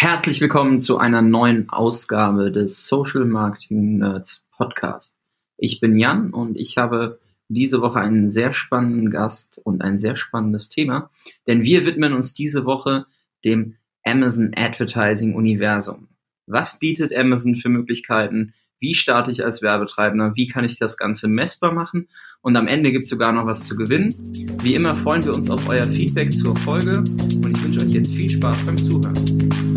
Herzlich willkommen zu einer neuen Ausgabe des Social Marketing Nerds Podcast. Ich bin Jan und ich habe diese Woche einen sehr spannenden Gast und ein sehr spannendes Thema, denn wir widmen uns diese Woche dem Amazon Advertising Universum. Was bietet Amazon für Möglichkeiten? Wie starte ich als Werbetreibender? Wie kann ich das Ganze messbar machen? Und am Ende gibt es sogar noch was zu gewinnen. Wie immer freuen wir uns auf euer Feedback zur Folge und ich wünsche euch jetzt viel Spaß beim Zuhören.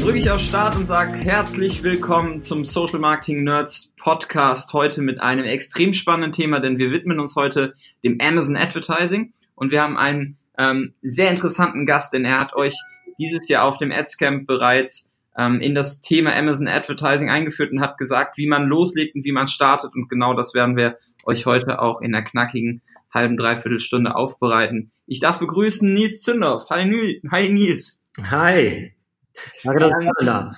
Dann drücke ich auf Start und sage herzlich willkommen zum Social Marketing Nerds Podcast heute mit einem extrem spannenden Thema, denn wir widmen uns heute dem Amazon Advertising und wir haben einen ähm, sehr interessanten Gast, denn er hat euch dieses Jahr auf dem Adscamp bereits ähm, in das Thema Amazon Advertising eingeführt und hat gesagt, wie man loslegt und wie man startet und genau das werden wir euch heute auch in der knackigen halben, dreiviertel Stunde aufbereiten. Ich darf begrüßen Nils Zündorf. Hi Nils. Hi. Danke, dass ich da sein darf.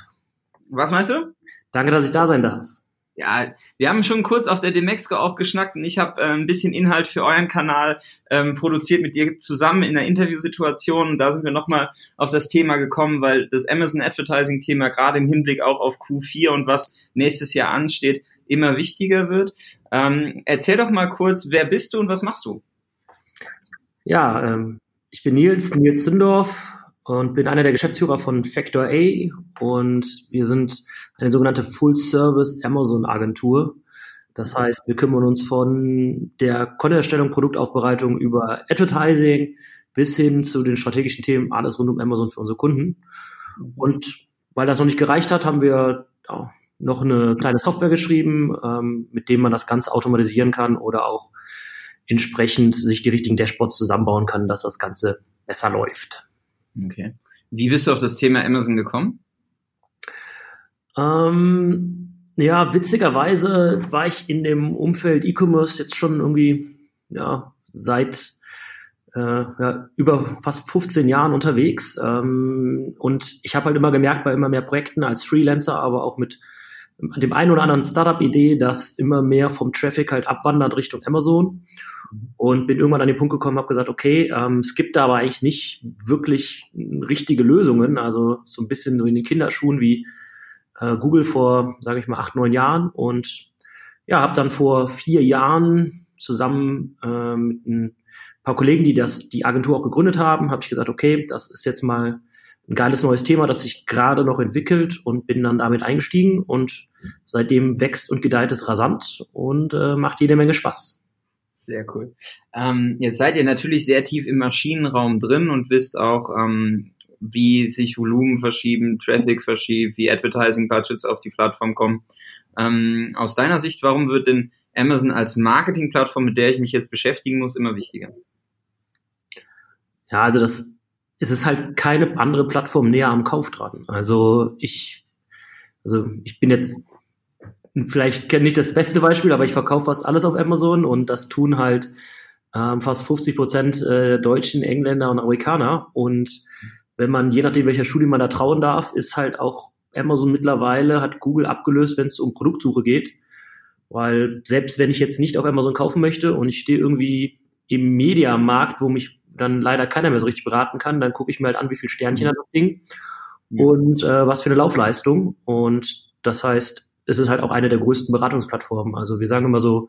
Was meinst du? Danke, dass ich da sein darf. Ja, wir haben schon kurz auf der Demexco auch geschnackt und ich habe äh, ein bisschen Inhalt für euren Kanal ähm, produziert mit dir zusammen in einer Interviewsituation. Und da sind wir nochmal auf das Thema gekommen, weil das Amazon Advertising Thema gerade im Hinblick auch auf Q4 und was nächstes Jahr ansteht, immer wichtiger wird. Ähm, erzähl doch mal kurz, wer bist du und was machst du? Ja, ähm, ich bin Nils, Nils Zündorf, und bin einer der Geschäftsführer von Factor A und wir sind eine sogenannte Full-Service Amazon-Agentur. Das heißt, wir kümmern uns von der Content-Erstellung, Produktaufbereitung über Advertising bis hin zu den strategischen Themen, alles rund um Amazon für unsere Kunden. Und weil das noch nicht gereicht hat, haben wir noch eine kleine Software geschrieben, ähm, mit dem man das Ganze automatisieren kann oder auch entsprechend sich die richtigen Dashboards zusammenbauen kann, dass das Ganze besser läuft. Okay. Wie bist du auf das Thema Amazon gekommen? Ähm, ja, witzigerweise war ich in dem Umfeld E-Commerce jetzt schon irgendwie ja, seit äh, ja, über fast 15 Jahren unterwegs. Ähm, und ich habe halt immer gemerkt bei immer mehr Projekten als Freelancer, aber auch mit dem einen oder anderen Startup-Idee, dass immer mehr vom Traffic halt abwandert Richtung Amazon. Und bin irgendwann an den Punkt gekommen, habe gesagt, okay, ähm, es gibt da aber eigentlich nicht wirklich richtige Lösungen, also so ein bisschen so in den Kinderschuhen wie äh, Google vor, sage ich mal, acht, neun Jahren. Und ja, habe dann vor vier Jahren zusammen äh, mit ein paar Kollegen, die das die Agentur auch gegründet haben, habe ich gesagt, okay, das ist jetzt mal ein geiles neues Thema, das sich gerade noch entwickelt und bin dann damit eingestiegen und seitdem wächst und gedeiht es rasant und äh, macht jede Menge Spaß. Sehr cool. Ähm, jetzt seid ihr natürlich sehr tief im Maschinenraum drin und wisst auch, ähm, wie sich Volumen verschieben, Traffic verschiebt, wie Advertising Budgets auf die Plattform kommen. Ähm, aus deiner Sicht, warum wird denn Amazon als Marketingplattform, mit der ich mich jetzt beschäftigen muss, immer wichtiger? Ja, also das es ist halt keine andere Plattform näher am Kauf dran. Also ich, also ich bin jetzt vielleicht ich das beste Beispiel, aber ich verkaufe fast alles auf Amazon und das tun halt ähm, fast 50 Prozent äh, Deutschen, Engländer und Amerikaner. Und wenn man, je nachdem, welcher Studie man da trauen darf, ist halt auch Amazon mittlerweile, hat Google abgelöst, wenn es um Produktsuche geht. Weil selbst wenn ich jetzt nicht auf Amazon kaufen möchte und ich stehe irgendwie im Mediamarkt, wo mich dann leider keiner mehr so richtig beraten kann, dann gucke ich mir halt an, wie viel Sternchen hat das Ding ja. und äh, was für eine Laufleistung. Und das heißt, es ist halt auch eine der größten Beratungsplattformen. Also wir sagen immer so,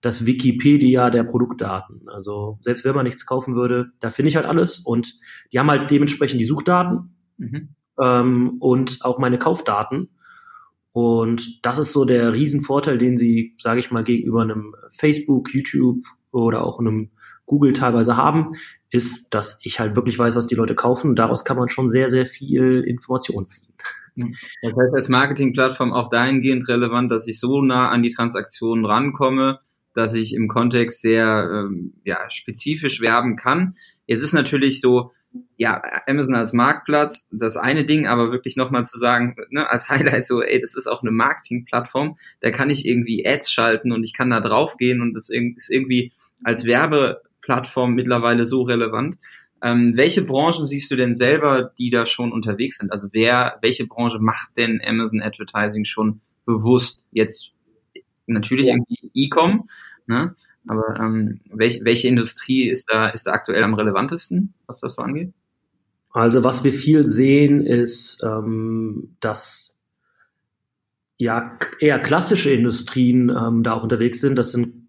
das Wikipedia der Produktdaten. Also selbst wenn man nichts kaufen würde, da finde ich halt alles und die haben halt dementsprechend die Suchdaten mhm. ähm, und auch meine Kaufdaten. Und das ist so der Riesenvorteil, den sie, sage ich mal, gegenüber einem Facebook, YouTube oder auch einem Google teilweise haben, ist, dass ich halt wirklich weiß, was die Leute kaufen. Und daraus kann man schon sehr, sehr viel Information ziehen. Das heißt, als Marketingplattform auch dahingehend relevant, dass ich so nah an die Transaktionen rankomme, dass ich im Kontext sehr ähm, ja, spezifisch werben kann. Jetzt ist natürlich so, ja, Amazon als Marktplatz, das eine Ding, aber wirklich nochmal zu sagen, ne, als Highlight so, ey, das ist auch eine Marketingplattform, da kann ich irgendwie Ads schalten und ich kann da draufgehen und das ist irgendwie als Werbeplattform mittlerweile so relevant. Ähm, welche Branchen siehst du denn selber, die da schon unterwegs sind? Also wer, welche Branche macht denn Amazon Advertising schon bewusst jetzt natürlich ja. irgendwie E-Com, ne? Aber ähm, welch, welche Industrie ist da, ist da aktuell am relevantesten, was das so angeht? Also was wir viel sehen, ist, ähm, dass ja eher klassische Industrien ähm, da auch unterwegs sind. Das sind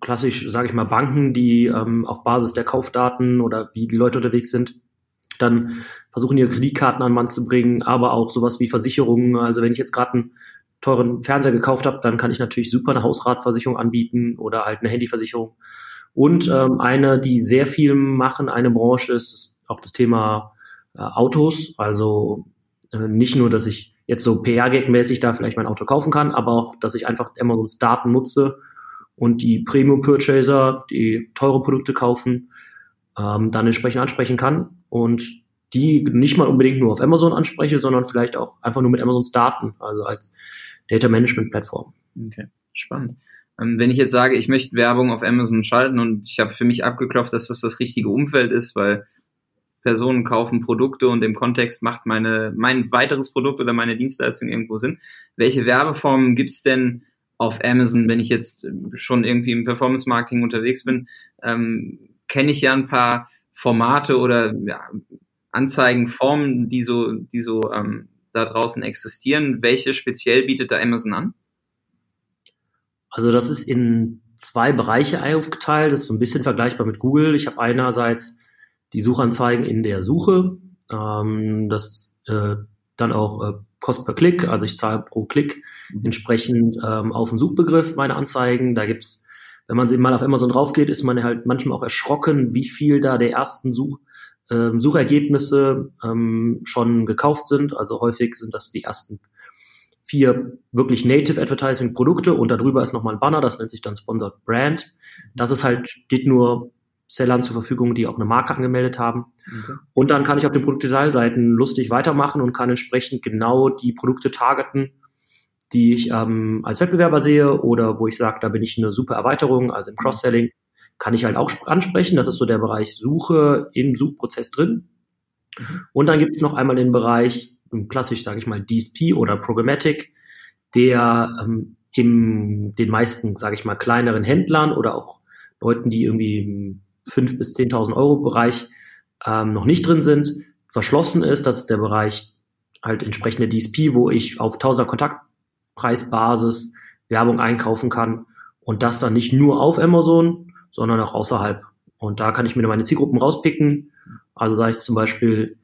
klassisch, sage ich mal, Banken, die ähm, auf Basis der Kaufdaten oder wie die Leute unterwegs sind, dann versuchen ihre Kreditkarten an Mann zu bringen, aber auch sowas wie Versicherungen. Also wenn ich jetzt gerade einen teuren Fernseher gekauft habe, dann kann ich natürlich super eine Hausratversicherung anbieten oder halt eine Handyversicherung. Und ähm, eine, die sehr viel machen, eine Branche ist, ist auch das Thema äh, Autos. Also äh, nicht nur, dass ich jetzt so PR-Gag-mäßig da vielleicht mein Auto kaufen kann, aber auch, dass ich einfach Amazons Daten nutze und die Premium-Purchaser, die teure Produkte kaufen, ähm, dann entsprechend ansprechen kann und die nicht mal unbedingt nur auf Amazon anspreche, sondern vielleicht auch einfach nur mit Amazons Daten, also als Data Management Plattform. Okay, spannend. Ähm, wenn ich jetzt sage, ich möchte Werbung auf Amazon schalten und ich habe für mich abgeklopft, dass das das richtige Umfeld ist, weil Personen kaufen Produkte und im Kontext macht meine, mein weiteres Produkt oder meine Dienstleistung irgendwo Sinn. Welche Werbeformen gibt's denn auf Amazon, wenn ich jetzt schon irgendwie im Performance Marketing unterwegs bin? Ähm, Kenne ich ja ein paar Formate oder ja, Anzeigenformen, die so, die so ähm, da draußen existieren. Welche speziell bietet da Amazon an? Also das ist in zwei Bereiche aufgeteilt. Das ist so ein bisschen vergleichbar mit Google. Ich habe einerseits die Suchanzeigen in der Suche. Ähm, das ist äh, dann auch äh, Kost per Klick, also ich zahle pro Klick mhm. entsprechend ähm, auf den Suchbegriff meine Anzeigen. Da gibt's, wenn man mal auf Amazon drauf geht, ist man halt manchmal auch erschrocken, wie viel da der ersten Such, ähm, Suchergebnisse ähm, schon gekauft sind. Also häufig sind das die ersten vier wirklich Native Advertising Produkte und darüber ist nochmal ein Banner, das nennt sich dann Sponsored Brand. Das ist halt, steht nur Sellern zur Verfügung, die auch eine Marke angemeldet haben. Okay. Und dann kann ich auf den Produktdesignseiten lustig weitermachen und kann entsprechend genau die Produkte targeten, die ich ähm, als Wettbewerber sehe oder wo ich sage, da bin ich eine super Erweiterung, also im Cross-Selling kann ich halt auch ansprechen. Das ist so der Bereich Suche im Suchprozess drin. Mhm. Und dann gibt es noch einmal den Bereich, klassisch sage ich mal DSP oder Programmatic, der ähm, in den meisten, sage ich mal, kleineren Händlern oder auch Leuten, die irgendwie 5.000 bis 10.000 Euro Bereich ähm, noch nicht drin sind, verschlossen ist. Das der Bereich halt entsprechende DSP, wo ich auf 1000er Kontaktpreisbasis Werbung einkaufen kann und das dann nicht nur auf Amazon, sondern auch außerhalb. Und da kann ich mir meine Zielgruppen rauspicken. Also sage ich zum Beispiel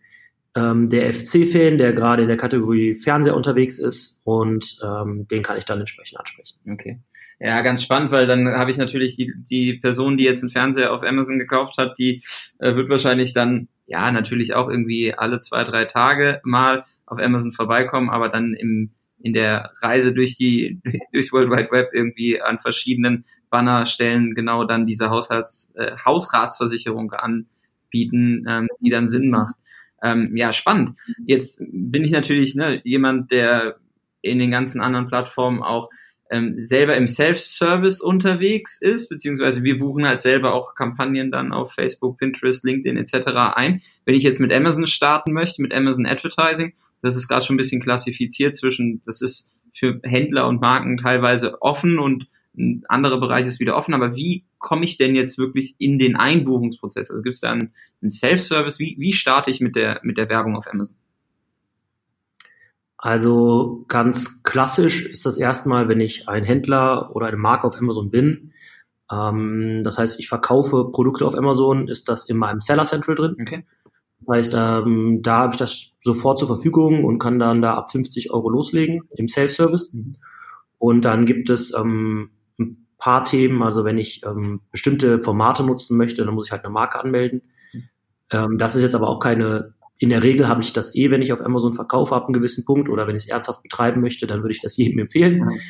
ähm, der FC-Fan, der gerade in der Kategorie Fernseher unterwegs ist und ähm, den kann ich dann entsprechend ansprechen. Okay. Ja, ganz spannend, weil dann habe ich natürlich die, die Person, die jetzt einen Fernseher auf Amazon gekauft hat, die äh, wird wahrscheinlich dann, ja, natürlich auch irgendwie alle zwei, drei Tage mal auf Amazon vorbeikommen, aber dann im, in der Reise durch die, durch World Wide Web irgendwie an verschiedenen Bannerstellen genau dann diese Haushalts, äh, Hausratsversicherung anbieten, ähm, die dann Sinn macht. Ähm, ja, spannend. Jetzt bin ich natürlich ne, jemand, der in den ganzen anderen Plattformen auch ähm, selber im Self-Service unterwegs ist, beziehungsweise wir buchen halt selber auch Kampagnen dann auf Facebook, Pinterest, LinkedIn etc. ein. Wenn ich jetzt mit Amazon starten möchte, mit Amazon Advertising, das ist gerade schon ein bisschen klassifiziert zwischen, das ist für Händler und Marken teilweise offen und ein anderer Bereich ist wieder offen, aber wie komme ich denn jetzt wirklich in den Einbuchungsprozess? Also gibt es da einen, einen Self-Service? Wie, wie starte ich mit der, mit der Werbung auf Amazon? Also ganz klassisch ist das erstmal, wenn ich ein Händler oder eine Marke auf Amazon bin. Ähm, das heißt, ich verkaufe Produkte auf Amazon, ist das in meinem Seller Central drin. Okay. Das heißt, ähm, da habe ich das sofort zur Verfügung und kann dann da ab 50 Euro loslegen im Self-Service. Mhm. Und dann gibt es ähm, ein paar Themen, also wenn ich ähm, bestimmte Formate nutzen möchte, dann muss ich halt eine Marke anmelden. Mhm. Ähm, das ist jetzt aber auch keine in der Regel habe ich das eh, wenn ich auf Amazon verkaufe, ab einem gewissen Punkt oder wenn ich es ernsthaft betreiben möchte, dann würde ich das jedem empfehlen, mhm.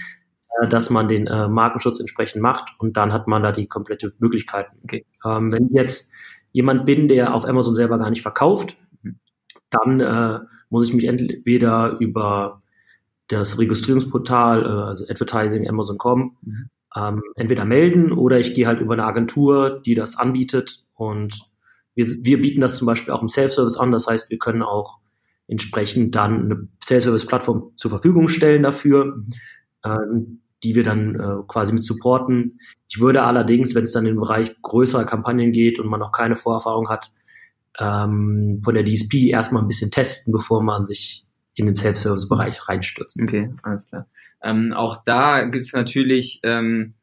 äh, dass man den äh, Markenschutz entsprechend macht und dann hat man da die komplette Möglichkeit. Okay. Ähm, wenn ich jetzt jemand bin, der auf Amazon selber gar nicht verkauft, mhm. dann äh, muss ich mich entweder über das Registrierungsportal, äh, also Advertising, Amazon.com, mhm. ähm, entweder melden oder ich gehe halt über eine Agentur, die das anbietet und wir, wir bieten das zum Beispiel auch im Self-Service an. Das heißt, wir können auch entsprechend dann eine Self-Service-Plattform zur Verfügung stellen dafür. ähm, die wir dann äh, quasi mit supporten. Ich würde allerdings, wenn es dann in den Bereich größerer Kampagnen geht und man noch keine Vorerfahrung hat, ähm, von der DSP erstmal ein bisschen testen, bevor man sich in den Self-Service-Bereich reinstürzt. Okay, alles klar. Ähm, auch da gibt es natürlich ähm,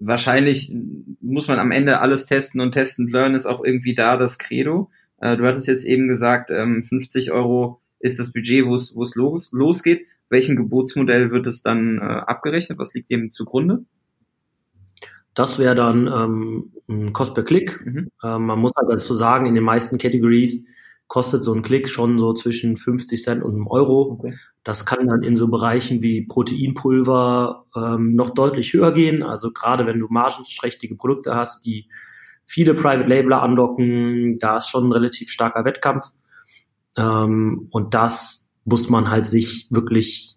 wahrscheinlich muss man am Ende alles testen und testen learn ist auch irgendwie da das Credo. Äh, du hattest jetzt eben gesagt, ähm, 50 Euro ist das Budget, wo es los, losgeht. Welchem Geburtsmodell wird es dann äh, abgerechnet? Was liegt dem zugrunde? Das wäre dann ähm, ein Cost per Klick. Mhm. Ähm, man muss halt dazu sagen, in den meisten Categories kostet so ein Klick schon so zwischen 50 Cent und einem Euro. Okay. Das kann dann in so Bereichen wie Proteinpulver ähm, noch deutlich höher gehen. Also gerade wenn du margenträchtige Produkte hast, die viele Private Labeler andocken, da ist schon ein relativ starker Wettkampf. Ähm, und das muss man halt sich wirklich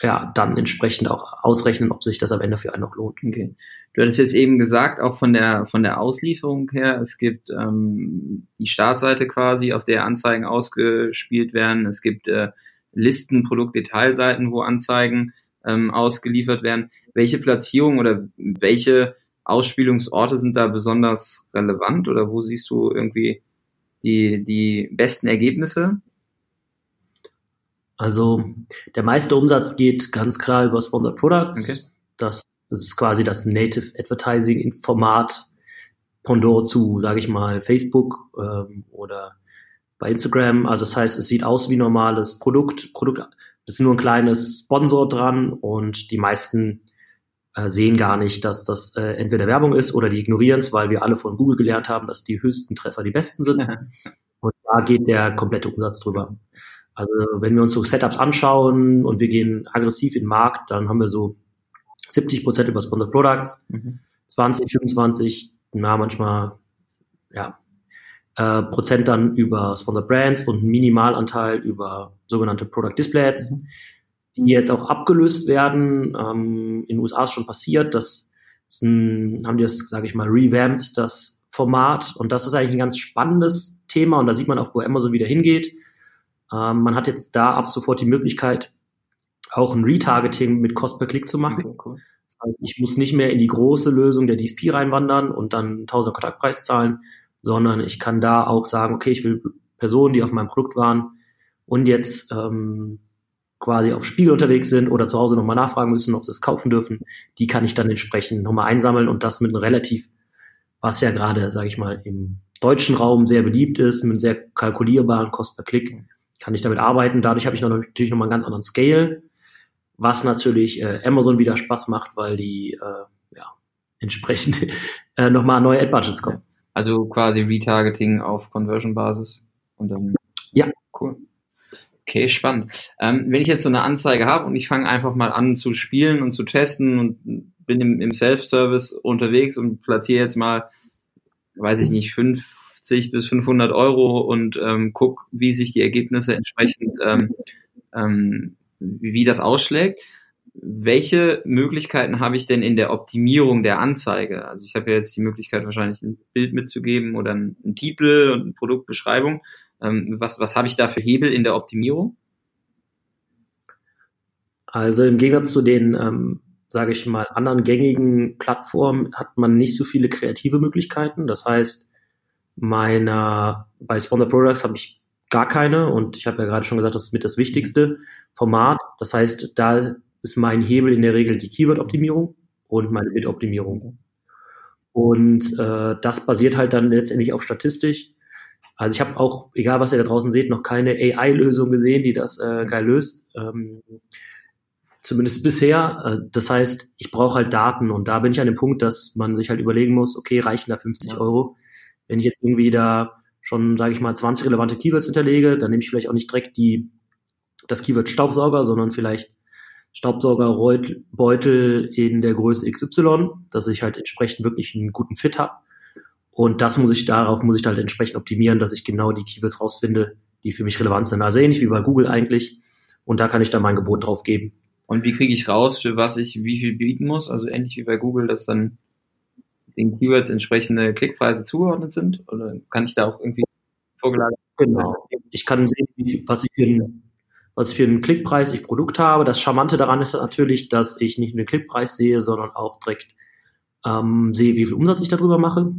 ja, dann entsprechend auch ausrechnen, ob sich das am Ende für einen noch lohnt. Okay. Du hattest jetzt eben gesagt, auch von der von der Auslieferung her, es gibt ähm, die Startseite quasi, auf der Anzeigen ausgespielt werden. Es gibt äh, Listen, Produktdetailseiten, wo Anzeigen ähm, ausgeliefert werden. Welche Platzierung oder welche Ausspielungsorte sind da besonders relevant oder wo siehst du irgendwie die, die besten Ergebnisse? Also der meiste Umsatz geht ganz klar über Sponsored Products. Okay. Das, das ist quasi das Native Advertising Format Pendant zu, sage ich mal, Facebook ähm, oder bei Instagram. Also das heißt, es sieht aus wie normales Produkt. Produkt, ist nur ein kleines Sponsor dran und die meisten äh, sehen gar nicht, dass das äh, entweder Werbung ist oder die ignorieren es, weil wir alle von Google gelernt haben, dass die höchsten Treffer die besten sind. Und da geht der komplette Umsatz drüber. Also wenn wir uns so Setups anschauen und wir gehen aggressiv in den Markt, dann haben wir so 70 Prozent über Sponsored Products, mhm. 20, 25, na manchmal ja äh, Prozent dann über Sponsored Brands und einen Minimalanteil über sogenannte Product Display Ads, mhm. die jetzt auch abgelöst werden. Ähm, in den USA ist schon passiert, das ist ein, haben die das, sage ich mal, revamped, das Format. Und das ist eigentlich ein ganz spannendes Thema und da sieht man auch, wo Amazon wieder hingeht. Ähm, man hat jetzt da ab sofort die Möglichkeit, auch ein Retargeting mit Cost per Klick zu machen. Okay, cool. Das heißt, ich muss nicht mehr in die große Lösung der DSP reinwandern und dann 1000 Kontaktpreis zahlen, sondern ich kann da auch sagen, okay, ich will Personen, die auf meinem Produkt waren und jetzt ähm, quasi auf Spiel unterwegs sind oder zu Hause nochmal nachfragen müssen, ob sie es kaufen dürfen, die kann ich dann entsprechend nochmal einsammeln und das mit einem relativ, was ja gerade, sage ich mal, im deutschen Raum sehr beliebt ist, mit einem sehr kalkulierbaren Kost per Klick kann ich damit arbeiten. Dadurch habe ich noch, natürlich nochmal einen ganz anderen Scale, was natürlich äh, Amazon wieder Spaß macht, weil die äh, ja, entsprechend äh, nochmal neue Ad-Budgets kommen. Also quasi Retargeting auf Conversion-Basis und dann. Ja. Cool. Okay, spannend. Ähm, wenn ich jetzt so eine Anzeige habe und ich fange einfach mal an zu spielen und zu testen und bin im, im Self-Service unterwegs und platziere jetzt mal, weiß ich nicht, fünf 50 bis 500 Euro und ähm, guck, wie sich die Ergebnisse entsprechend, ähm, ähm, wie das ausschlägt. Welche Möglichkeiten habe ich denn in der Optimierung der Anzeige? Also ich habe ja jetzt die Möglichkeit, wahrscheinlich ein Bild mitzugeben oder einen Titel und eine Produktbeschreibung. Ähm, was, was habe ich da für Hebel in der Optimierung? Also im Gegensatz zu den, ähm, sage ich mal, anderen gängigen Plattformen hat man nicht so viele kreative Möglichkeiten. Das heißt, meiner, bei Sponsor Products habe ich gar keine und ich habe ja gerade schon gesagt, das ist mit das wichtigste Format. Das heißt, da ist mein Hebel in der Regel die Keyword-Optimierung und meine Bid-Optimierung. Und äh, das basiert halt dann letztendlich auf Statistisch. Also ich habe auch, egal was ihr da draußen seht, noch keine AI-Lösung gesehen, die das äh, geil löst. Ähm, zumindest bisher. Äh, das heißt, ich brauche halt Daten und da bin ich an dem Punkt, dass man sich halt überlegen muss, okay, reichen da 50 ja. Euro? Wenn ich jetzt irgendwie da schon, sage ich mal, 20 relevante Keywords hinterlege, dann nehme ich vielleicht auch nicht direkt die, das Keyword Staubsauger, sondern vielleicht Staubsaugerbeutel in der Größe XY, dass ich halt entsprechend wirklich einen guten Fit habe. Und das muss ich, darauf muss ich halt entsprechend optimieren, dass ich genau die Keywords rausfinde, die für mich relevant sind. Also ähnlich wie bei Google eigentlich. Und da kann ich dann mein Gebot drauf geben. Und wie kriege ich raus, für was ich wie viel bieten muss? Also ähnlich wie bei Google, dass dann den Keywords entsprechende Klickpreise zugeordnet sind? Oder kann ich da auch irgendwie vorgelagert? Genau. Ich kann sehen, was ich für ein, was für einen Klickpreis ich Produkt habe. Das Charmante daran ist natürlich, dass ich nicht nur den Klickpreis sehe, sondern auch direkt ähm, sehe, wie viel Umsatz ich darüber mache.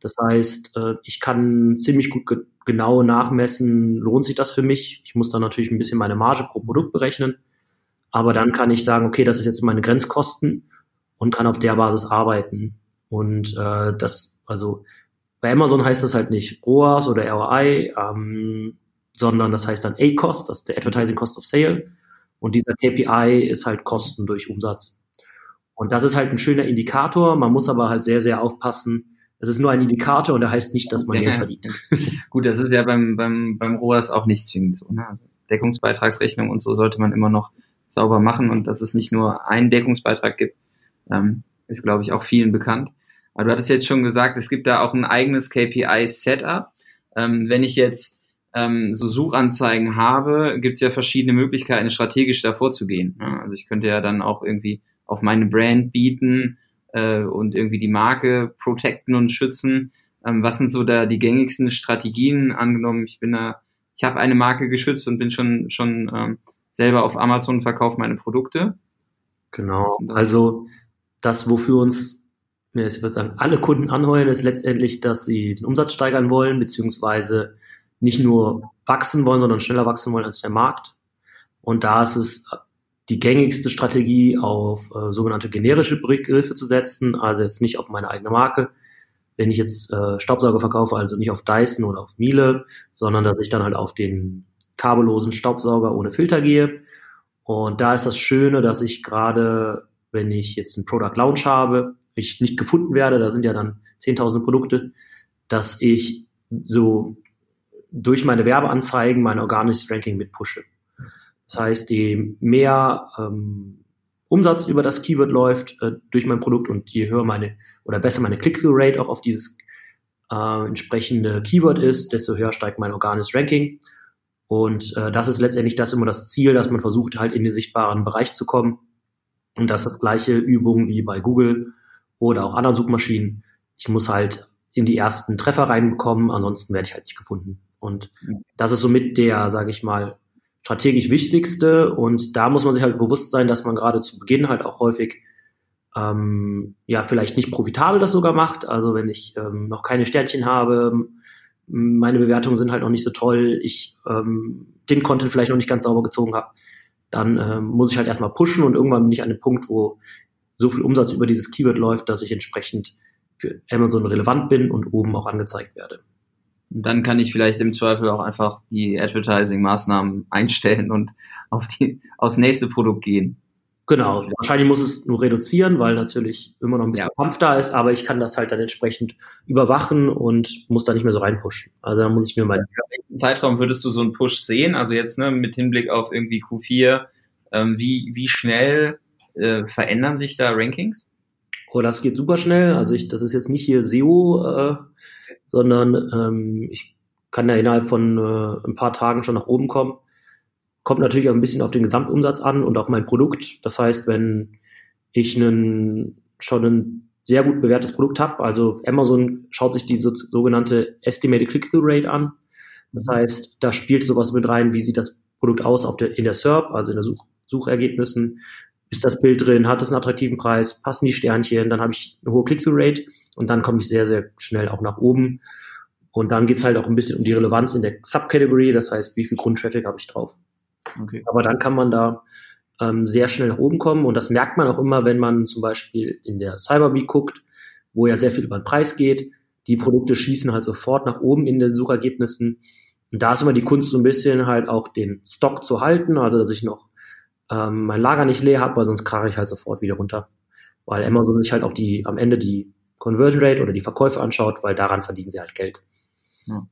Das heißt, äh, ich kann ziemlich gut ge genau nachmessen, lohnt sich das für mich. Ich muss dann natürlich ein bisschen meine Marge pro Produkt berechnen. Aber dann kann ich sagen, okay, das ist jetzt meine Grenzkosten und kann auf der Basis arbeiten. Und äh, das, also bei Amazon heißt das halt nicht ROAS oder ROI, ähm, sondern das heißt dann A-Cost, das ist der Advertising Cost of Sale. Und dieser KPI ist halt Kosten durch Umsatz. Und das ist halt ein schöner Indikator. Man muss aber halt sehr, sehr aufpassen. Es ist nur ein Indikator und der heißt nicht, dass man ja. Geld verdient. Gut, das ist ja beim, beim, beim ROAS auch nicht zwingend so. Ne? Also Deckungsbeitragsrechnung und so sollte man immer noch sauber machen und dass es nicht nur einen Deckungsbeitrag gibt, ähm, ist, glaube ich, auch vielen bekannt. Aber du hattest jetzt schon gesagt, es gibt da auch ein eigenes KPI-Setup. Ähm, wenn ich jetzt ähm, so Suchanzeigen habe, gibt es ja verschiedene Möglichkeiten, strategisch davor zu gehen. Ja? Also ich könnte ja dann auch irgendwie auf meine Brand bieten äh, und irgendwie die Marke protecten und schützen. Ähm, was sind so da die gängigsten Strategien angenommen? Ich bin da, ich habe eine Marke geschützt und bin schon schon ähm, selber auf Amazon und verkaufe meine Produkte. Genau. Also das, wofür uns, ich würde sagen, alle Kunden anheuern, ist letztendlich, dass sie den Umsatz steigern wollen, beziehungsweise nicht nur wachsen wollen, sondern schneller wachsen wollen als der Markt. Und da ist es die gängigste Strategie, auf äh, sogenannte generische Begriffe zu setzen, also jetzt nicht auf meine eigene Marke. Wenn ich jetzt äh, Staubsauger verkaufe, also nicht auf Dyson oder auf Miele, sondern dass ich dann halt auf den kabellosen Staubsauger ohne Filter gehe. Und da ist das Schöne, dass ich gerade, wenn ich jetzt einen Product Launch habe, ich nicht gefunden werde, da sind ja dann 10.000 Produkte, dass ich so durch meine Werbeanzeigen mein organisches Ranking mitpushe. Das heißt, je mehr ähm, Umsatz über das Keyword läuft äh, durch mein Produkt und je höher meine oder besser meine Click-through-Rate auch auf dieses äh, entsprechende Keyword ist, desto höher steigt mein organisches Ranking. Und äh, das ist letztendlich das immer das Ziel, dass man versucht, halt in den sichtbaren Bereich zu kommen. Und das ist das gleiche Übung wie bei Google oder auch anderen Suchmaschinen. Ich muss halt in die ersten Treffer reinbekommen, ansonsten werde ich halt nicht gefunden. Und das ist somit der, sage ich mal, strategisch wichtigste. Und da muss man sich halt bewusst sein, dass man gerade zu Beginn halt auch häufig ähm, ja vielleicht nicht profitabel das sogar macht. Also wenn ich ähm, noch keine Sternchen habe, meine Bewertungen sind halt noch nicht so toll, ich ähm, den Content vielleicht noch nicht ganz sauber gezogen habe, dann ähm, muss ich halt erstmal pushen und irgendwann bin ich an dem Punkt, wo so viel Umsatz über dieses Keyword läuft, dass ich entsprechend für Amazon relevant bin und oben auch angezeigt werde. Und dann kann ich vielleicht im Zweifel auch einfach die Advertising-Maßnahmen einstellen und auf die, aufs nächste Produkt gehen. Genau, wahrscheinlich muss es nur reduzieren, weil natürlich immer noch ein bisschen ja. Kampf da ist, aber ich kann das halt dann entsprechend überwachen und muss da nicht mehr so reinpushen. Also da muss ich mir mal. Welchen Zeitraum würdest du so einen Push sehen? Also jetzt ne, mit Hinblick auf irgendwie Q4, ähm, wie, wie schnell äh, verändern sich da Rankings? Oh, das geht super schnell. Also ich, das ist jetzt nicht hier SEO, äh, sondern ähm, ich kann ja innerhalb von äh, ein paar Tagen schon nach oben kommen. Kommt natürlich auch ein bisschen auf den Gesamtumsatz an und auf mein Produkt. Das heißt, wenn ich einen, schon ein sehr gut bewährtes Produkt habe, also Amazon schaut sich die so, sogenannte Estimated Click-Through Rate an. Das heißt, da spielt sowas mit rein, wie sieht das Produkt aus auf der, in der SERP, also in der Such, Suchergebnissen. Ist das Bild drin? Hat es einen attraktiven Preis? Passen die Sternchen? Dann habe ich eine hohe Click-Through-Rate und dann komme ich sehr, sehr schnell auch nach oben. Und dann geht's halt auch ein bisschen um die Relevanz in der Subcategory, das heißt, wie viel Grundtraffic habe ich drauf. Okay. Aber dann kann man da ähm, sehr schnell nach oben kommen und das merkt man auch immer, wenn man zum Beispiel in der Cyberbeak guckt, wo ja sehr viel über den Preis geht. Die Produkte schießen halt sofort nach oben in den Suchergebnissen. Und da ist immer die Kunst so ein bisschen halt auch den Stock zu halten, also dass ich noch ähm, mein Lager nicht leer habe, weil sonst krache ich halt sofort wieder runter. Weil Amazon sich halt auch die am Ende die Conversion Rate oder die Verkäufe anschaut, weil daran verdienen sie halt Geld. Ja.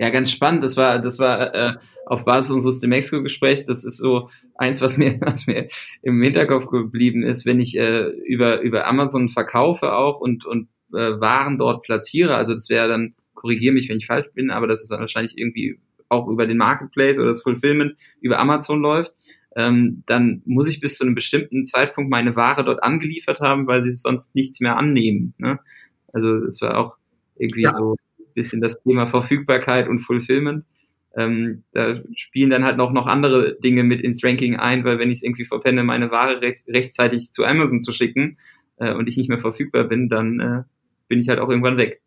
Ja, ganz spannend. Das war, das war äh, auf Basis unseres Demexco-Gesprächs. Das ist so eins, was mir, was mir im Hinterkopf geblieben ist, wenn ich äh, über über Amazon verkaufe auch und und äh, Waren dort platziere. Also das wäre dann, korrigiere mich, wenn ich falsch bin, aber das ist dann wahrscheinlich irgendwie auch über den Marketplace oder das Fulfillment über Amazon läuft. Ähm, dann muss ich bis zu einem bestimmten Zeitpunkt meine Ware dort angeliefert haben, weil sie sonst nichts mehr annehmen. Ne? Also das war auch irgendwie ja. so bisschen das Thema Verfügbarkeit und Fulfillment. ähm, da spielen dann halt noch, noch andere Dinge mit ins Ranking ein, weil wenn ich es irgendwie verpenne, meine Ware recht, rechtzeitig zu Amazon zu schicken äh, und ich nicht mehr verfügbar bin, dann äh, bin ich halt auch irgendwann weg.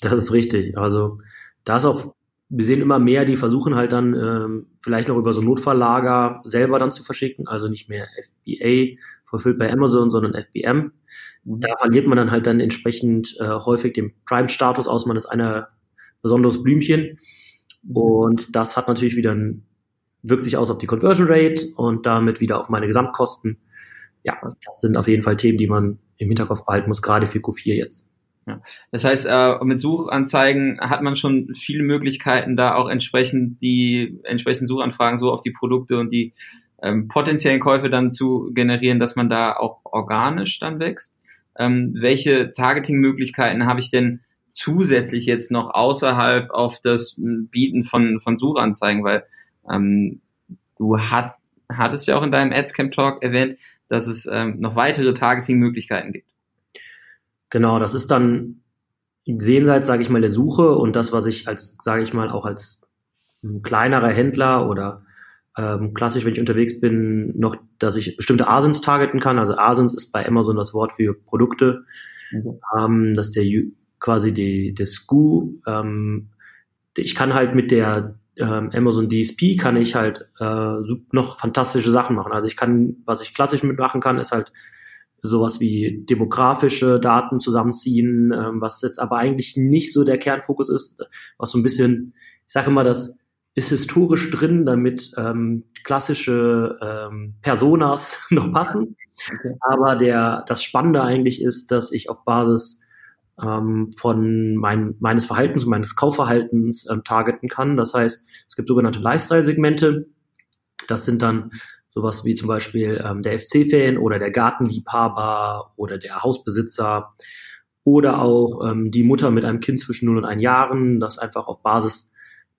Das ist richtig. Also da ist auch, wir sehen immer mehr, die versuchen halt dann ähm, vielleicht noch über so Notfalllager selber dann zu verschicken, also nicht mehr FBA verfüllt bei Amazon, sondern FBM. Da verliert man dann halt dann entsprechend äh, häufig den Prime-Status aus, man ist einer besonderes Blümchen. Und das hat natürlich wieder ein, wirkt sich aus auf die Conversion Rate und damit wieder auf meine Gesamtkosten. Ja, das sind auf jeden Fall Themen, die man im Hinterkopf behalten muss, gerade für Q4 jetzt. Ja. Das heißt, äh, mit Suchanzeigen hat man schon viele Möglichkeiten, da auch entsprechend die entsprechenden Suchanfragen so auf die Produkte und die ähm, potenziellen Käufe dann zu generieren, dass man da auch organisch dann wächst. Ähm, welche Targeting-Möglichkeiten habe ich denn zusätzlich jetzt noch außerhalb auf das Bieten von, von Suchanzeigen, weil ähm, du hat, hattest ja auch in deinem Adscamp Talk erwähnt, dass es ähm, noch weitere Targeting-Möglichkeiten gibt. Genau, das ist dann jenseits, sage ich mal, der Suche und das, was ich als, sage ich mal, auch als kleinerer Händler oder ähm, klassisch, wenn ich unterwegs bin, noch, dass ich bestimmte Asins targeten kann. Also Asins ist bei Amazon das Wort für Produkte. Mhm. Ähm, dass der quasi die, das SKU. Ähm, ich kann halt mit der ähm, Amazon DSP kann ich halt äh, noch fantastische Sachen machen. Also ich kann, was ich klassisch mitmachen kann, ist halt sowas wie demografische Daten zusammenziehen, ähm, was jetzt aber eigentlich nicht so der Kernfokus ist, was so ein bisschen, ich sage immer, das ist historisch drin, damit ähm, klassische ähm, Personas noch passen. Okay. Aber der, das Spannende eigentlich ist, dass ich auf Basis ähm, von mein, meines Verhaltens und meines Kaufverhaltens ähm, targeten kann. Das heißt, es gibt sogenannte Lifestyle-Segmente. Das sind dann sowas wie zum Beispiel ähm, der FC-Fan oder der Gartenliebhaber oder der Hausbesitzer oder auch ähm, die Mutter mit einem Kind zwischen 0 und 1 Jahren, das einfach auf Basis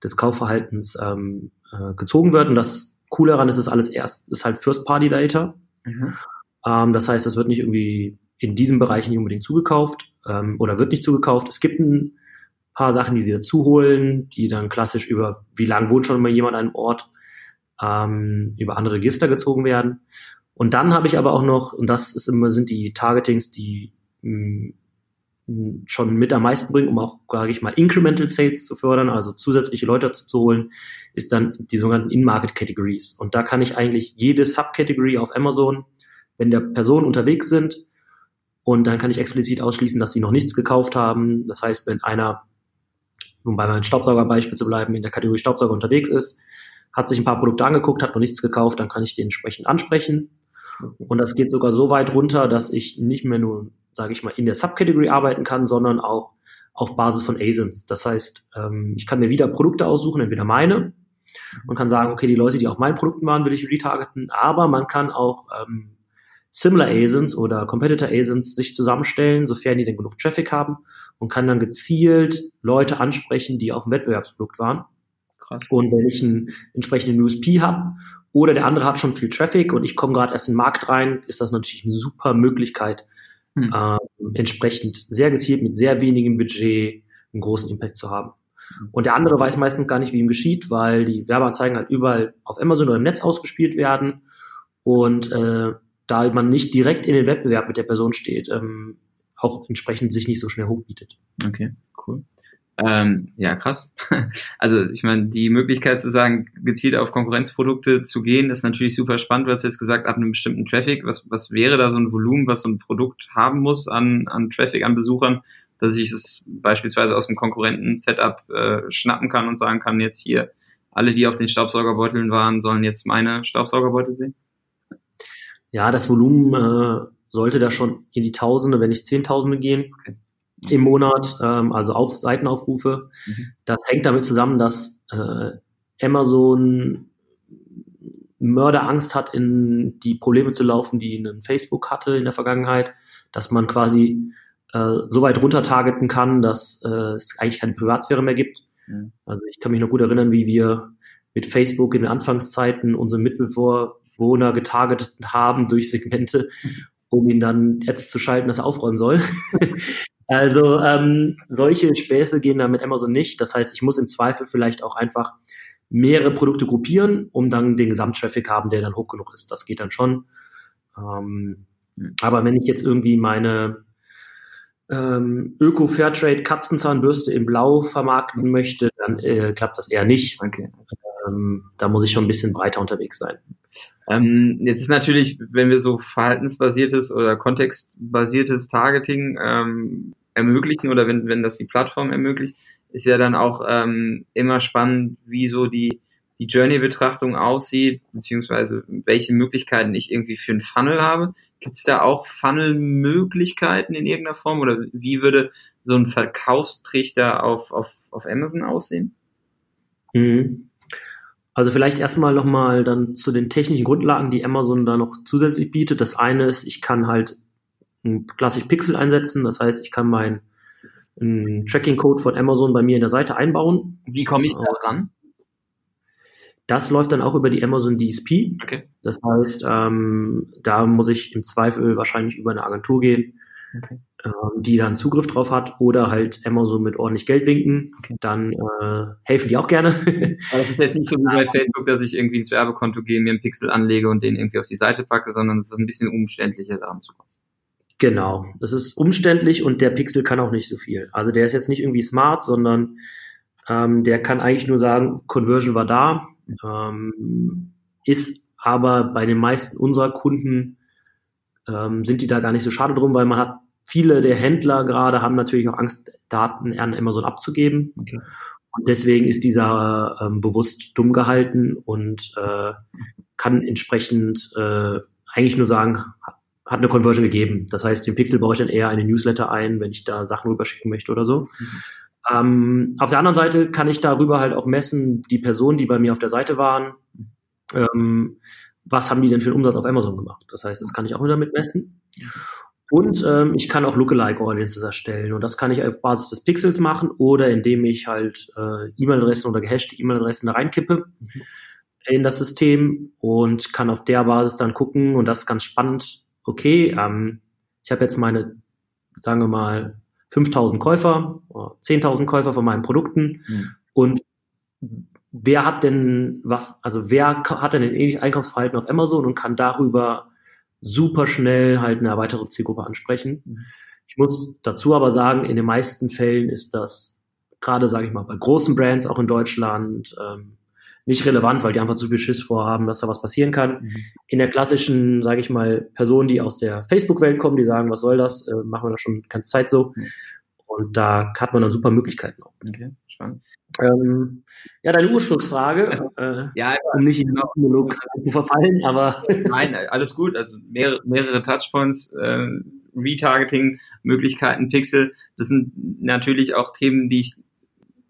des Kaufverhaltens ähm, äh, gezogen wird. Und das Coole daran ist, ist alles erst, ist halt First-Party-Data. Mhm. Ähm, das heißt, das wird nicht irgendwie in diesem Bereich nicht unbedingt zugekauft ähm, oder wird nicht zugekauft. Es gibt ein paar Sachen, die sie dazu holen, die dann klassisch über, wie lange wohnt schon immer jemand an einem Ort, ähm, über andere Register gezogen werden. Und dann habe ich aber auch noch, und das ist immer, sind die Targetings, die mh, mm, schon mit am meisten bringen, um auch, sage ich mal, Incremental Sales zu fördern, also zusätzliche Leute dazu zu holen, ist dann die sogenannten In-Market Categories. Und da kann ich eigentlich jede Subcategory auf Amazon, wenn der Personen unterwegs sind, und dann kann ich explizit ausschließen, dass sie noch nichts gekauft haben. Das heißt, wenn einer, um bei meinem Staubsaugerbeispiel zu bleiben, in der Kategorie Staubsauger unterwegs ist, hat sich ein paar Produkte angeguckt, hat noch nichts gekauft, dann kann ich die entsprechend ansprechen. Und das geht sogar so weit runter, dass ich nicht mehr nur, sage ich mal, in der Subcategory arbeiten kann, sondern auch auf Basis von ASINs. Das heißt, ähm, ich kann mir wieder Produkte aussuchen, entweder meine, und kann sagen, okay, die Leute, die auf meinen Produkten waren, will ich retargeten, aber man kann auch ähm, Similar ASINs oder Competitor ASINs sich zusammenstellen, sofern die denn genug Traffic haben und kann dann gezielt Leute ansprechen, die auf dem Wettbewerbsprodukt waren. Krass. Und wenn ich einen entsprechenden USP habe oder der andere hat schon viel Traffic und ich komme gerade erst in den Markt rein, ist das natürlich eine super Möglichkeit, hm. äh, entsprechend sehr gezielt mit sehr wenigem Budget einen großen Impact zu haben. Und der andere weiß meistens gar nicht, wie ihm geschieht, weil die Werbeanzeigen halt überall auf Amazon oder im Netz ausgespielt werden und äh, da man nicht direkt in den Wettbewerb mit der Person steht, ähm, auch entsprechend sich nicht so schnell hochbietet. Okay, cool. Ähm, ja, krass. Also ich meine, die Möglichkeit zu sagen, gezielt auf Konkurrenzprodukte zu gehen, ist natürlich super spannend. Du hast jetzt gesagt, ab einem bestimmten Traffic, was, was wäre da so ein Volumen, was so ein Produkt haben muss an, an Traffic, an Besuchern, dass ich es beispielsweise aus dem Konkurrenten-Setup äh, schnappen kann und sagen kann, jetzt hier, alle, die auf den Staubsaugerbeuteln waren, sollen jetzt meine Staubsaugerbeutel sehen? Ja, das Volumen äh, sollte da schon in die Tausende, wenn nicht Zehntausende gehen im Monat, ähm, also auf Seitenaufrufe. Mhm. Das hängt damit zusammen, dass äh, Amazon Mörderangst hat, in die Probleme zu laufen, die ein Facebook hatte in der Vergangenheit, dass man quasi äh, so weit runter targeten kann, dass äh, es eigentlich keine Privatsphäre mehr gibt. Mhm. Also ich kann mich noch gut erinnern, wie wir mit Facebook in den Anfangszeiten unsere Mitbewohner Bewohner getargetet haben durch Segmente, um ihn dann jetzt zu schalten, dass er aufräumen soll. also ähm, solche Späße gehen da mit Amazon nicht. Das heißt, ich muss im Zweifel vielleicht auch einfach mehrere Produkte gruppieren, um dann den Gesamttraffic haben, der dann hoch genug ist. Das geht dann schon. Ähm, aber wenn ich jetzt irgendwie meine ähm, Öko-Fairtrade Katzenzahnbürste in Blau vermarkten möchte, dann äh, klappt das eher nicht. Okay. Ähm, da muss ich schon ein bisschen breiter unterwegs sein. Ähm, jetzt ist natürlich, wenn wir so verhaltensbasiertes oder kontextbasiertes Targeting ähm, ermöglichen oder wenn, wenn das die Plattform ermöglicht, ist ja dann auch ähm, immer spannend, wie so die, die Journey-Betrachtung aussieht, beziehungsweise welche Möglichkeiten ich irgendwie für einen Funnel habe. Gibt es da auch Funnel-Möglichkeiten in irgendeiner Form oder wie würde so ein Verkaufstrichter auf, auf, auf Amazon aussehen? Mhm. Also vielleicht erstmal nochmal dann zu den technischen Grundlagen, die Amazon da noch zusätzlich bietet. Das eine ist, ich kann halt klassisch Pixel einsetzen. Das heißt, ich kann meinen Tracking-Code von Amazon bei mir in der Seite einbauen. Wie komme ich da ran? Das läuft dann auch über die Amazon DSP. Okay. Das heißt, ähm, da muss ich im Zweifel wahrscheinlich über eine Agentur gehen, okay. ähm, die dann Zugriff drauf hat oder halt Amazon mit ordentlich Geld winken. Okay. Dann äh, helfen die auch gerne. Aber das ist jetzt nicht so wie bei Facebook, dass ich irgendwie ins Werbekonto gehe, mir einen Pixel anlege und den irgendwie auf die Seite packe, sondern es ist ein bisschen umständlicher, daran zu kommen. Genau, das ist umständlich und der Pixel kann auch nicht so viel. Also der ist jetzt nicht irgendwie smart, sondern ähm, der kann eigentlich nur sagen, Conversion war da, ähm, ist aber bei den meisten unserer Kunden ähm, sind die da gar nicht so schade drum, weil man hat viele der Händler gerade haben natürlich auch Angst, Daten an Amazon abzugeben. Okay. Und deswegen ist dieser ähm, bewusst dumm gehalten und äh, kann entsprechend äh, eigentlich nur sagen, hat eine Conversion gegeben. Das heißt, den Pixel baue ich dann eher eine Newsletter ein, wenn ich da Sachen rüberschicken möchte oder so. Mhm. Ähm, auf der anderen Seite kann ich darüber halt auch messen, die Personen, die bei mir auf der Seite waren, ähm, was haben die denn für einen Umsatz auf Amazon gemacht? Das heißt, das kann ich auch wieder mit messen. Und ähm, ich kann auch Lookalike Audiences erstellen. Und das kann ich auf Basis des Pixels machen oder indem ich halt äh, E-Mail-Adressen oder gehashte E-Mail-Adressen da reinkippe mhm. in das System und kann auf der Basis dann gucken. Und das ist ganz spannend. Okay, ähm, ich habe jetzt meine, sagen wir mal, 5000 Käufer, 10.000 Käufer von meinen Produkten mhm. und wer hat denn was, also wer hat denn ein ähnliches Einkaufsverhalten auf Amazon und kann darüber super schnell halt eine erweiterte Zielgruppe ansprechen. Mhm. Ich muss dazu aber sagen, in den meisten Fällen ist das gerade, sage ich mal, bei großen Brands auch in Deutschland ähm, nicht relevant, weil die einfach zu viel Schiss vorhaben, dass da was passieren kann. Mhm. In der klassischen, sage ich mal, Personen, die aus der Facebook-Welt kommen, die sagen, was soll das, äh, machen wir das schon ganz Zeit so. Mhm. Und da hat man dann super Möglichkeiten auch. Okay, spannend. Ähm, ja, deine Ursprungsfrage, äh, ja, um nicht in den. Monolog zu verfallen, aber. Nein, alles gut. Also mehrere, mehrere Touchpoints, äh, Retargeting-Möglichkeiten, Pixel, das sind natürlich auch Themen, die ich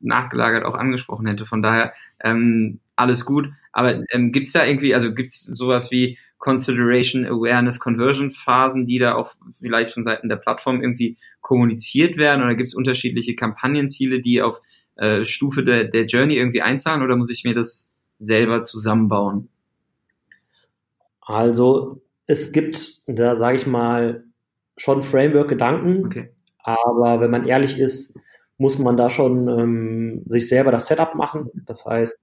nachgelagert auch angesprochen hätte. Von daher ähm, alles gut. Aber ähm, gibt es da irgendwie, also gibt es sowas wie Consideration, Awareness, Conversion Phasen, die da auch vielleicht von Seiten der Plattform irgendwie kommuniziert werden? Oder gibt es unterschiedliche Kampagnenziele, die auf äh, Stufe der, der Journey irgendwie einzahlen? Oder muss ich mir das selber zusammenbauen? Also es gibt, da sage ich mal, schon Framework-Gedanken. Okay. Aber wenn man ehrlich ist, muss man da schon ähm, sich selber das Setup machen. Das heißt,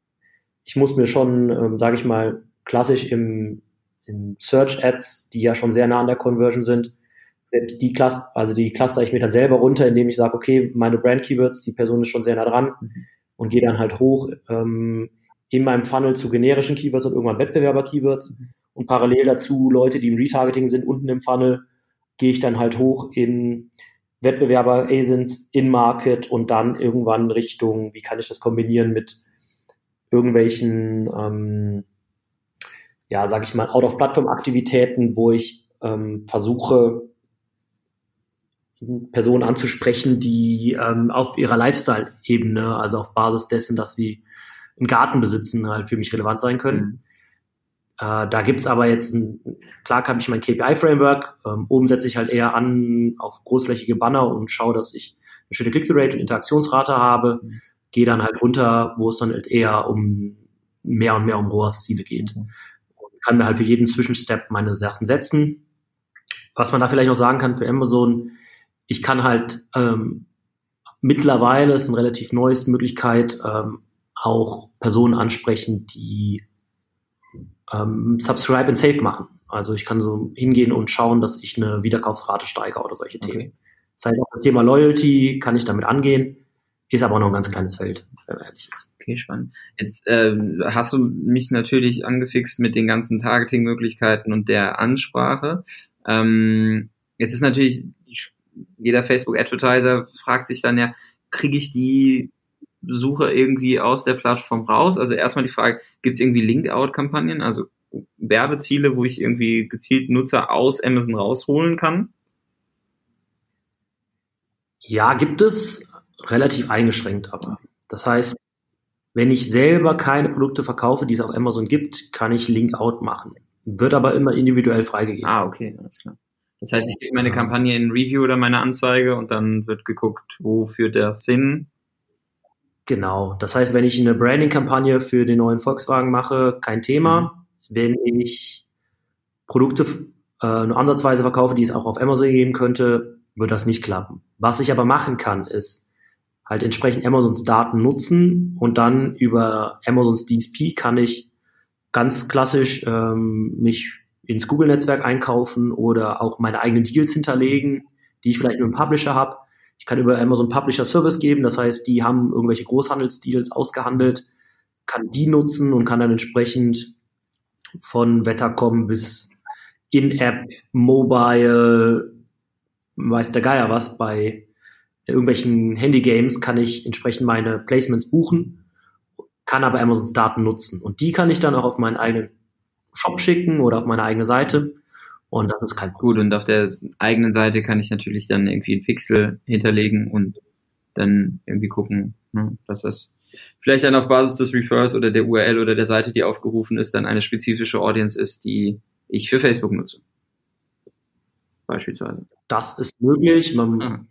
ich muss mir schon, ähm, sage ich mal, klassisch im, im Search Ads, die ja schon sehr nah an der Conversion sind, selbst die Klasse, also die cluster ich mir dann selber runter, indem ich sage, okay, meine Brand Keywords, die Person ist schon sehr nah dran und gehe dann halt hoch ähm, in meinem Funnel zu generischen Keywords und irgendwann Wettbewerber-Keywords mhm. und parallel dazu Leute, die im Retargeting sind, unten im Funnel, gehe ich dann halt hoch in Wettbewerber, ASINs, In-Market und dann irgendwann Richtung, wie kann ich das kombinieren mit irgendwelchen, ähm, ja, sag ich mal, Out-of-Plattform-Aktivitäten, wo ich ähm, versuche, Personen anzusprechen, die ähm, auf ihrer Lifestyle-Ebene, also auf Basis dessen, dass sie einen Garten besitzen, halt für mich relevant sein können. Äh, da gibt's aber jetzt, ein, klar habe ich mein KPI-Framework, ähm, oben setze ich halt eher an auf großflächige Banner und schaue, dass ich eine schöne Click-to-Rate und Interaktionsrate habe, mhm. gehe dann halt runter, wo es dann halt eher um mehr und mehr um ROAS-Ziele geht. Mhm. Und kann mir halt für jeden Zwischenstep meine Sachen setzen. Was man da vielleicht noch sagen kann für Amazon, ich kann halt ähm, mittlerweile, ist eine relativ neues Möglichkeit, ähm, auch Personen ansprechen, die ähm, Subscribe and Save machen. Also ich kann so hingehen und schauen, dass ich eine Wiederkaufsrate steigere oder solche okay. Themen. Das heißt, auch das Thema Loyalty kann ich damit angehen, ist aber noch ein ganz kleines Feld, wenn man ehrlich ist. Okay, spannend. Jetzt äh, hast du mich natürlich angefixt mit den ganzen Targeting-Möglichkeiten und der Ansprache. Ähm, jetzt ist natürlich jeder Facebook-Advertiser fragt sich dann ja, kriege ich die Suche irgendwie aus der Plattform raus? Also erstmal die Frage, gibt es irgendwie Link-Out-Kampagnen, also Werbeziele, wo ich irgendwie gezielt Nutzer aus Amazon rausholen kann? Ja, gibt es relativ eingeschränkt aber. Das heißt, wenn ich selber keine Produkte verkaufe, die es auf Amazon gibt, kann ich Link-Out machen. Wird aber immer individuell freigegeben. Ah, okay, alles klar. Das heißt, ich gebe meine Kampagne in Review oder meine Anzeige und dann wird geguckt, wo führt der Sinn. Genau. Das heißt, wenn ich eine Branding-Kampagne für den neuen Volkswagen mache, kein Thema. Mhm. Wenn ich Produkte äh, nur ansatzweise verkaufe, die es auch auf Amazon geben könnte, wird das nicht klappen. Was ich aber machen kann, ist halt entsprechend Amazons Daten nutzen und dann über Amazons Dienst P kann ich ganz klassisch ähm, mich ins Google-Netzwerk einkaufen oder auch meine eigenen Deals hinterlegen, die ich vielleicht nur im Publisher habe. Ich kann über Amazon Publisher Service geben, das heißt, die haben irgendwelche Großhandelsdeals ausgehandelt, kann die nutzen und kann dann entsprechend von Wettercom bis In-App, Mobile, weiß der Geier was, bei irgendwelchen Handy-Games kann ich entsprechend meine Placements buchen, kann aber Amazons Daten nutzen. Und die kann ich dann auch auf meinen eigenen Shop schicken oder auf meine eigene Seite. Und das ist kein Problem. Gut, und auf der eigenen Seite kann ich natürlich dann irgendwie einen Pixel hinterlegen und dann irgendwie gucken, ne, dass das vielleicht dann auf Basis des Refers oder der URL oder der Seite, die aufgerufen ist, dann eine spezifische Audience ist, die ich für Facebook nutze. Beispielsweise. Das ist möglich. Man ah.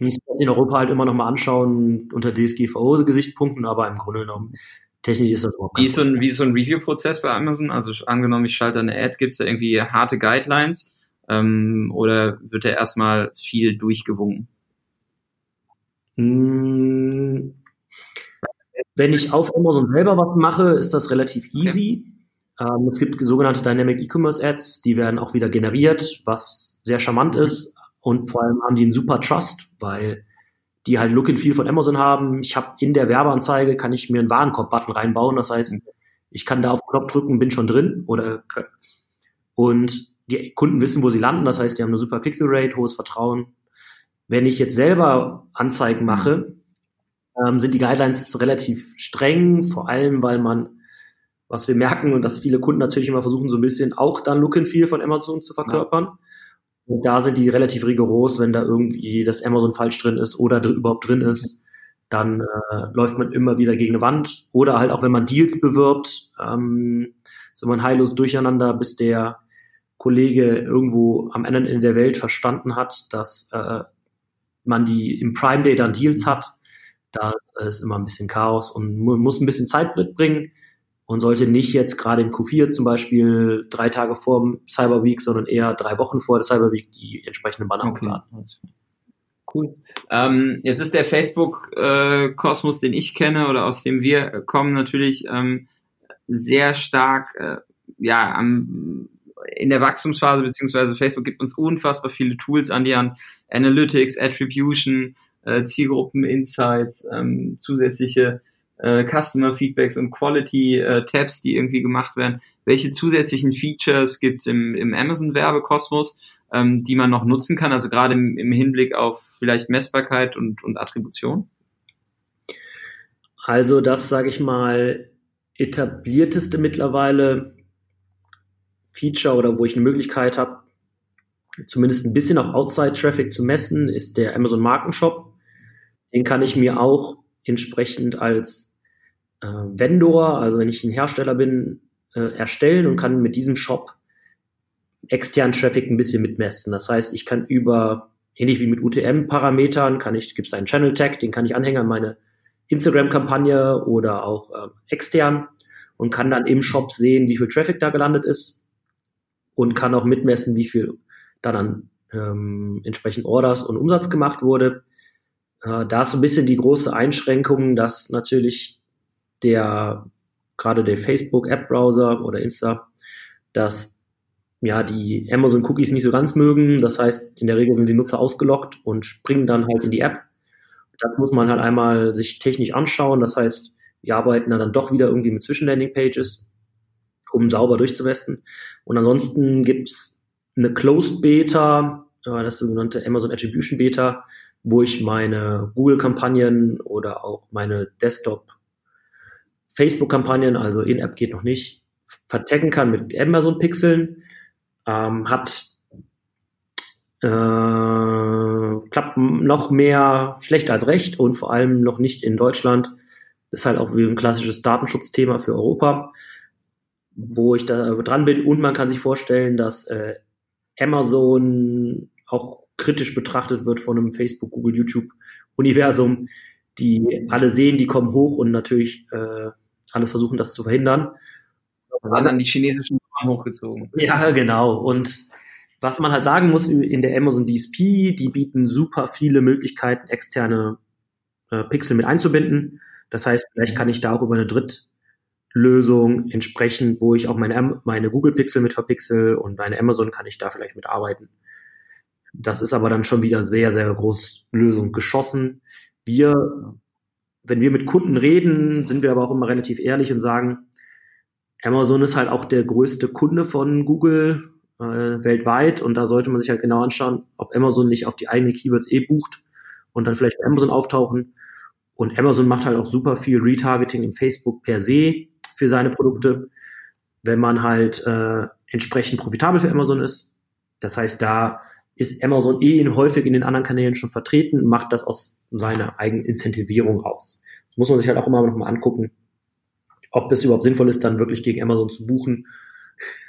muss in Europa halt immer noch mal anschauen unter DSGVO-Gesichtspunkten, aber im Grunde genommen Technisch ist das überhaupt wie ist, so ein, wie ist so ein Review-Prozess bei Amazon? Also angenommen, ich schalte eine Ad, gibt es da irgendwie harte Guidelines ähm, oder wird da erstmal viel durchgewunken? Hm, wenn ich auf Amazon selber was mache, ist das relativ easy. Okay. Ähm, es gibt sogenannte Dynamic E-Commerce Ads, die werden auch wieder generiert, was sehr charmant ist. Und vor allem haben die einen super Trust, weil die halt Look and Feel von Amazon haben. Ich habe in der Werbeanzeige kann ich mir einen Warenkorb-Button reinbauen. Das heißt, mhm. ich kann da auf Knopf drücken, bin schon drin oder und die Kunden wissen, wo sie landen. Das heißt, die haben eine super Click-through-Rate, hohes Vertrauen. Wenn ich jetzt selber Anzeigen mache, ähm, sind die Guidelines relativ streng, vor allem, weil man, was wir merken und dass viele Kunden natürlich immer versuchen, so ein bisschen auch dann Look and Feel von Amazon zu verkörpern. Ja. Und da sind die relativ rigoros, wenn da irgendwie das Amazon falsch drin ist oder dr überhaupt drin ist, dann äh, läuft man immer wieder gegen eine Wand. Oder halt auch wenn man Deals bewirbt, ähm, ist immer ein heillos Durcheinander, bis der Kollege irgendwo am anderen Ende der Welt verstanden hat, dass äh, man die im Prime Day dann Deals hat. Da ist immer ein bisschen Chaos und muss ein bisschen Zeit mitbringen und sollte nicht jetzt gerade im Q4 zum Beispiel drei Tage vor dem Cyber Week, sondern eher drei Wochen vor der Cyber Week die entsprechenden Banner okay. hochladen. Cool. Ähm, jetzt ist der Facebook-Kosmos, den ich kenne oder aus dem wir kommen, natürlich ähm, sehr stark äh, ja, am, in der Wachstumsphase, beziehungsweise Facebook gibt uns unfassbar viele Tools an die Hand. Analytics, Attribution, äh, Zielgruppen, Insights, ähm, zusätzliche äh, Customer Feedbacks und Quality äh, Tabs, die irgendwie gemacht werden. Welche zusätzlichen Features gibt es im, im Amazon Werbekosmos, ähm, die man noch nutzen kann? Also gerade im, im Hinblick auf vielleicht Messbarkeit und, und Attribution? Also das, sage ich mal, etablierteste mittlerweile Feature oder wo ich eine Möglichkeit habe, zumindest ein bisschen auch Outside-Traffic zu messen, ist der Amazon Markenshop. Den kann ich mir auch entsprechend als äh, Vendor, also wenn ich ein Hersteller bin, äh, erstellen und kann mit diesem Shop externen Traffic ein bisschen mitmessen. Das heißt, ich kann über, ähnlich wie mit UTM-Parametern, kann ich, gibt es einen Channel Tag, den kann ich anhängen an meine Instagram-Kampagne oder auch äh, extern und kann dann im Shop sehen, wie viel Traffic da gelandet ist und kann auch mitmessen, wie viel da dann ähm, entsprechend Orders und Umsatz gemacht wurde. Äh, da ist so ein bisschen die große Einschränkung, dass natürlich der gerade der Facebook App Browser oder Insta, dass ja die Amazon Cookies nicht so ganz mögen. Das heißt, in der Regel sind die Nutzer ausgelockt und springen dann halt in die App. Das muss man halt einmal sich technisch anschauen. Das heißt, wir arbeiten dann doch wieder irgendwie mit Zwischenlanding Pages, um sauber durchzuwesten. Und ansonsten gibt's eine Closed Beta, das sogenannte Amazon Attribution Beta, wo ich meine Google-Kampagnen oder auch meine Desktop Facebook-Kampagnen, also In-App geht noch nicht, vertecken kann mit Amazon-Pixeln. Ähm, hat äh, klappt noch mehr schlecht als recht und vor allem noch nicht in Deutschland. Das ist halt auch wie ein klassisches Datenschutzthema für Europa, wo ich da dran bin. Und man kann sich vorstellen, dass äh, Amazon auch kritisch betrachtet wird von einem Facebook, Google, YouTube-Universum, die alle sehen, die kommen hoch und natürlich äh, alles versuchen, das zu verhindern. Da waren dann die chinesischen hochgezogen. Ja, genau. Und was man halt sagen muss in der Amazon DSP, die bieten super viele Möglichkeiten, externe äh, Pixel mit einzubinden. Das heißt, vielleicht kann ich da auch über eine Drittlösung entsprechend, wo ich auch meine, meine Google Pixel mit verpixel und meine Amazon kann ich da vielleicht mit arbeiten. Das ist aber dann schon wieder sehr, sehr groß Lösung geschossen. Wir, wenn wir mit Kunden reden, sind wir aber auch immer relativ ehrlich und sagen, Amazon ist halt auch der größte Kunde von Google äh, weltweit und da sollte man sich halt genau anschauen, ob Amazon nicht auf die eigenen Keywords eh bucht und dann vielleicht bei Amazon auftauchen. Und Amazon macht halt auch super viel Retargeting im Facebook per se für seine Produkte, wenn man halt äh, entsprechend profitabel für Amazon ist. Das heißt, da ist Amazon eh häufig in den anderen Kanälen schon vertreten, macht das aus seiner eigenen Incentivierung raus. Das muss man sich halt auch immer noch mal angucken, ob es überhaupt sinnvoll ist, dann wirklich gegen Amazon zu buchen.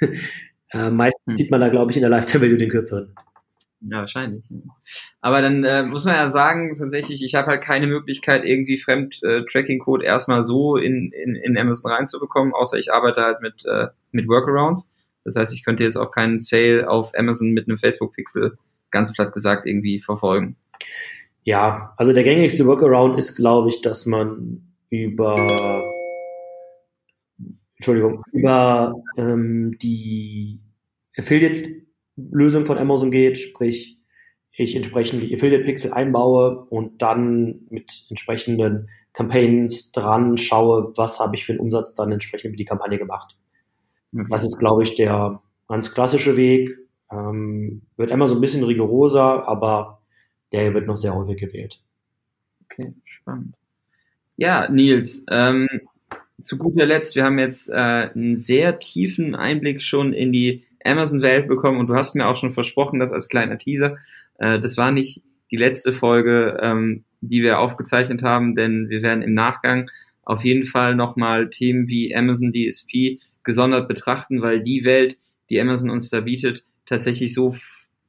äh, meistens hm. sieht man da, glaube ich, in der Lifetime Value den kürzeren. Ja, wahrscheinlich. Aber dann äh, muss man ja sagen, tatsächlich, ich habe halt keine Möglichkeit, irgendwie Fremd-Tracking-Code äh, erstmal so in, in, in Amazon reinzubekommen, außer ich arbeite halt mit, äh, mit Workarounds. Das heißt, ich könnte jetzt auch keinen Sale auf Amazon mit einem Facebook-Pixel ganz platt gesagt irgendwie verfolgen. Ja, also der gängigste Workaround ist, glaube ich, dass man über Entschuldigung, über ähm, die Affiliate-Lösung von Amazon geht, sprich ich entsprechend die Affiliate-Pixel einbaue und dann mit entsprechenden Campaigns dran schaue, was habe ich für einen Umsatz dann entsprechend über die Kampagne gemacht. Okay. Das ist, glaube ich, der ganz klassische Weg. Ähm, wird immer so ein bisschen rigoroser, aber der wird noch sehr häufig gewählt. Okay, spannend. Ja, Nils, ähm, zu guter Letzt, wir haben jetzt äh, einen sehr tiefen Einblick schon in die Amazon-Welt bekommen und du hast mir auch schon versprochen, dass als kleiner Teaser, äh, das war nicht die letzte Folge, ähm, die wir aufgezeichnet haben, denn wir werden im Nachgang auf jeden Fall nochmal Themen wie Amazon DSP gesondert betrachten, weil die Welt, die Amazon uns da bietet, tatsächlich so,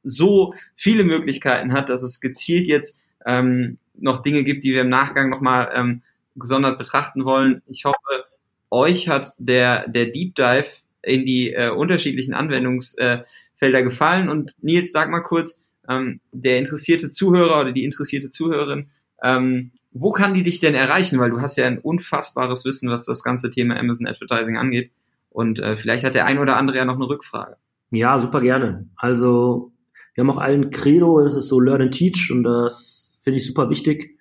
so viele Möglichkeiten hat, dass es gezielt jetzt ähm, noch Dinge gibt, die wir im Nachgang nochmal ähm, gesondert betrachten wollen. Ich hoffe, euch hat der, der Deep Dive in die äh, unterschiedlichen Anwendungsfelder äh, gefallen. Und Nils, sag mal kurz, ähm, der interessierte Zuhörer oder die interessierte Zuhörerin, ähm, wo kann die dich denn erreichen? Weil du hast ja ein unfassbares Wissen, was das ganze Thema Amazon Advertising angeht. Und äh, vielleicht hat der ein oder andere ja noch eine Rückfrage. Ja, super gerne. Also wir haben auch allen Credo, das ist so Learn and Teach und das finde ich super wichtig.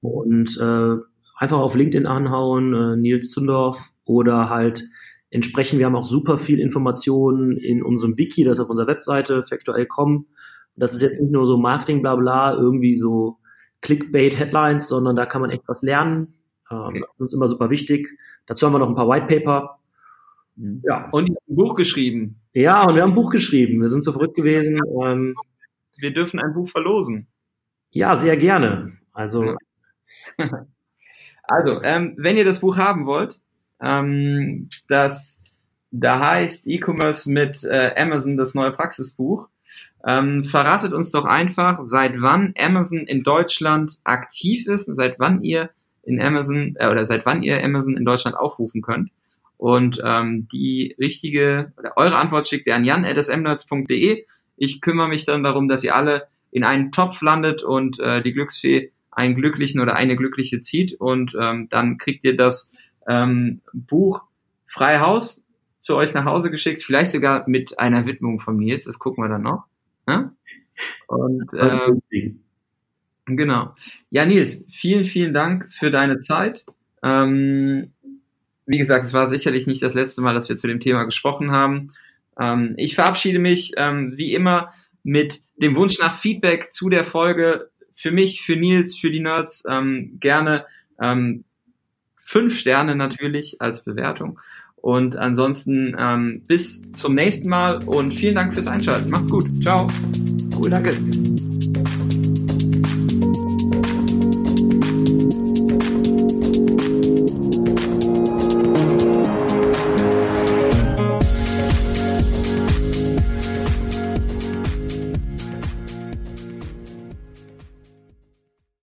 Und äh, einfach auf LinkedIn anhauen, äh, Nils Zundorf oder halt entsprechend, wir haben auch super viel Informationen in unserem Wiki, das ist auf unserer Webseite factuell.com. Das ist jetzt nicht nur so Marketing, bla bla, irgendwie so Clickbait-Headlines, sondern da kann man echt was lernen. Ähm, okay. Das ist uns immer super wichtig. Dazu haben wir noch ein paar White Paper. Mhm. Ja. Und ein Buch geschrieben. Ja, und wir haben ein Buch geschrieben. Wir sind so verrückt gewesen. Ähm, wir dürfen ein Buch verlosen. Ja, sehr gerne. Also. Also, ähm, wenn ihr das Buch haben wollt, ähm, das da heißt E-Commerce mit äh, Amazon, das neue Praxisbuch, ähm, verratet uns doch einfach, seit wann Amazon in Deutschland aktiv ist, seit wann ihr in Amazon äh, oder seit wann ihr Amazon in Deutschland aufrufen könnt. Und ähm, die richtige oder eure Antwort schickt ihr an jan.smnerds.de. Ich kümmere mich dann darum, dass ihr alle in einen Topf landet und äh, die Glücksfee einen glücklichen oder eine glückliche zieht und ähm, dann kriegt ihr das ähm, Buch frei Haus zu euch nach Hause geschickt, vielleicht sogar mit einer Widmung von Nils, das gucken wir dann noch. Ja? Und ähm, genau. Ja, Nils, vielen, vielen Dank für deine Zeit. Ähm, wie gesagt, es war sicherlich nicht das letzte Mal, dass wir zu dem Thema gesprochen haben. Ähm, ich verabschiede mich ähm, wie immer mit dem Wunsch nach Feedback zu der Folge. Für mich, für Nils, für die Nerds ähm, gerne ähm, fünf Sterne natürlich als Bewertung. Und ansonsten ähm, bis zum nächsten Mal und vielen Dank fürs Einschalten. Macht's gut. Ciao. Cool, danke.